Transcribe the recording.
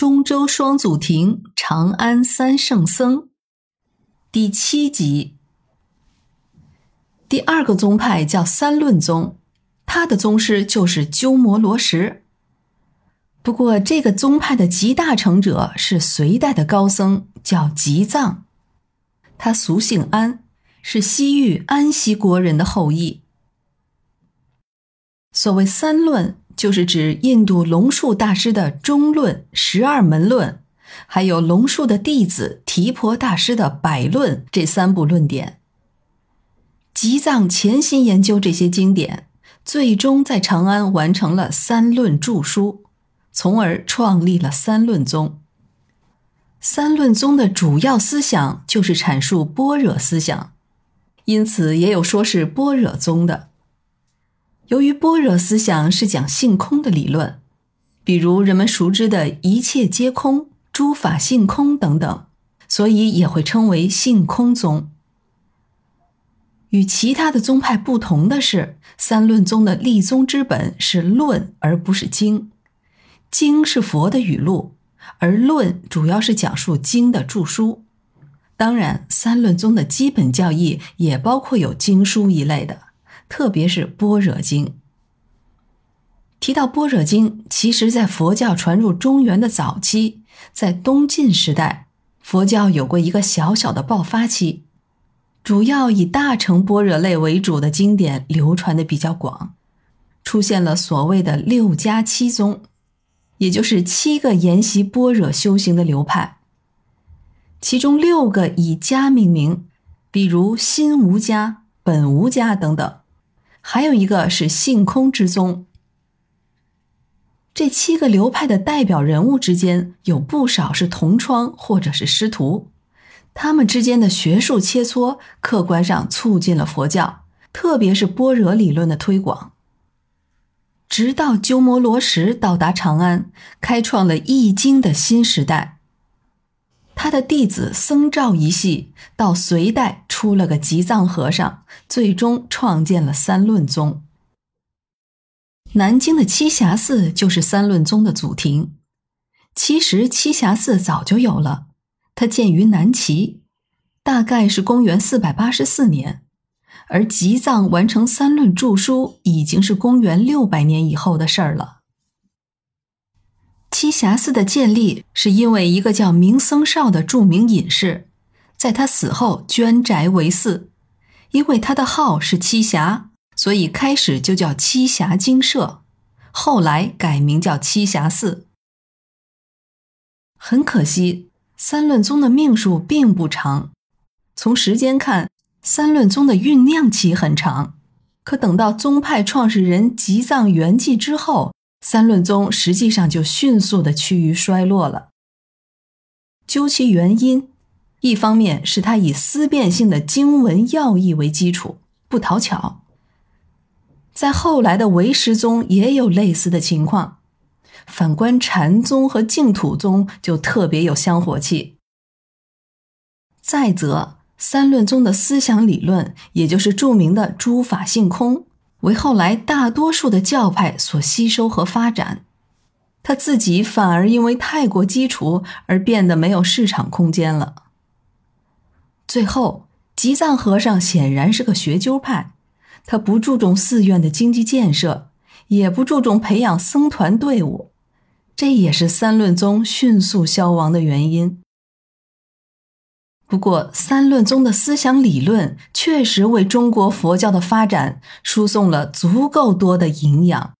中州双祖庭，长安三圣僧，第七集。第二个宗派叫三论宗，他的宗师就是鸠摩罗什。不过，这个宗派的集大成者是隋代的高僧，叫吉藏，他俗姓安，是西域安息国人的后裔。所谓三论。就是指印度龙树大师的中论、十二门论，还有龙树的弟子提婆大师的百论这三部论点。吉藏潜心研究这些经典，最终在长安完成了三论著书，从而创立了三论宗。三论宗的主要思想就是阐述般若思想，因此也有说是般若宗的。由于般若思想是讲性空的理论，比如人们熟知的一切皆空、诸法性空等等，所以也会称为性空宗。与其他的宗派不同的是，三论宗的立宗之本是论，而不是经。经是佛的语录，而论主要是讲述经的著书。当然，三论宗的基本教义也包括有经书一类的。特别是《般若经》。提到《般若经》，其实，在佛教传入中原的早期，在东晋时代，佛教有过一个小小的爆发期，主要以大乘般若类为主的经典流传的比较广，出现了所谓的六家七宗，也就是七个研习般若修行的流派，其中六个以家命名，比如心无家、本无家等等。还有一个是性空之宗。这七个流派的代表人物之间有不少是同窗或者是师徒，他们之间的学术切磋，客观上促进了佛教，特别是般若理论的推广。直到鸠摩罗什到达长安，开创了易经的新时代。他的弟子僧肇一系到隋代出了个吉藏和尚，最终创建了三论宗。南京的栖霞寺就是三论宗的祖庭。其实栖霞寺早就有了，它建于南齐，大概是公元四百八十四年，而吉藏完成三论著书已经是公元六百年以后的事儿了。栖霞寺的建立是因为一个叫明僧少的著名隐士，在他死后捐宅为寺。因为他的号是栖霞，所以开始就叫栖霞精舍，后来改名叫栖霞寺。很可惜，三论宗的命数并不长。从时间看，三论宗的酝酿期很长，可等到宗派创始人吉藏圆寂之后。三论宗实际上就迅速的趋于衰落了。究其原因，一方面是他以思辨性的经文要义为基础，不讨巧；在后来的唯识宗也有类似的情况。反观禅宗和净土宗就特别有香火气。再则，三论宗的思想理论，也就是著名的诸法性空。为后来大多数的教派所吸收和发展，他自己反而因为太过基础而变得没有市场空间了。最后，吉藏和尚显然是个学究派，他不注重寺院的经济建设，也不注重培养僧团队伍，这也是三论宗迅速消亡的原因。不过，三论宗的思想理论确实为中国佛教的发展输送了足够多的营养。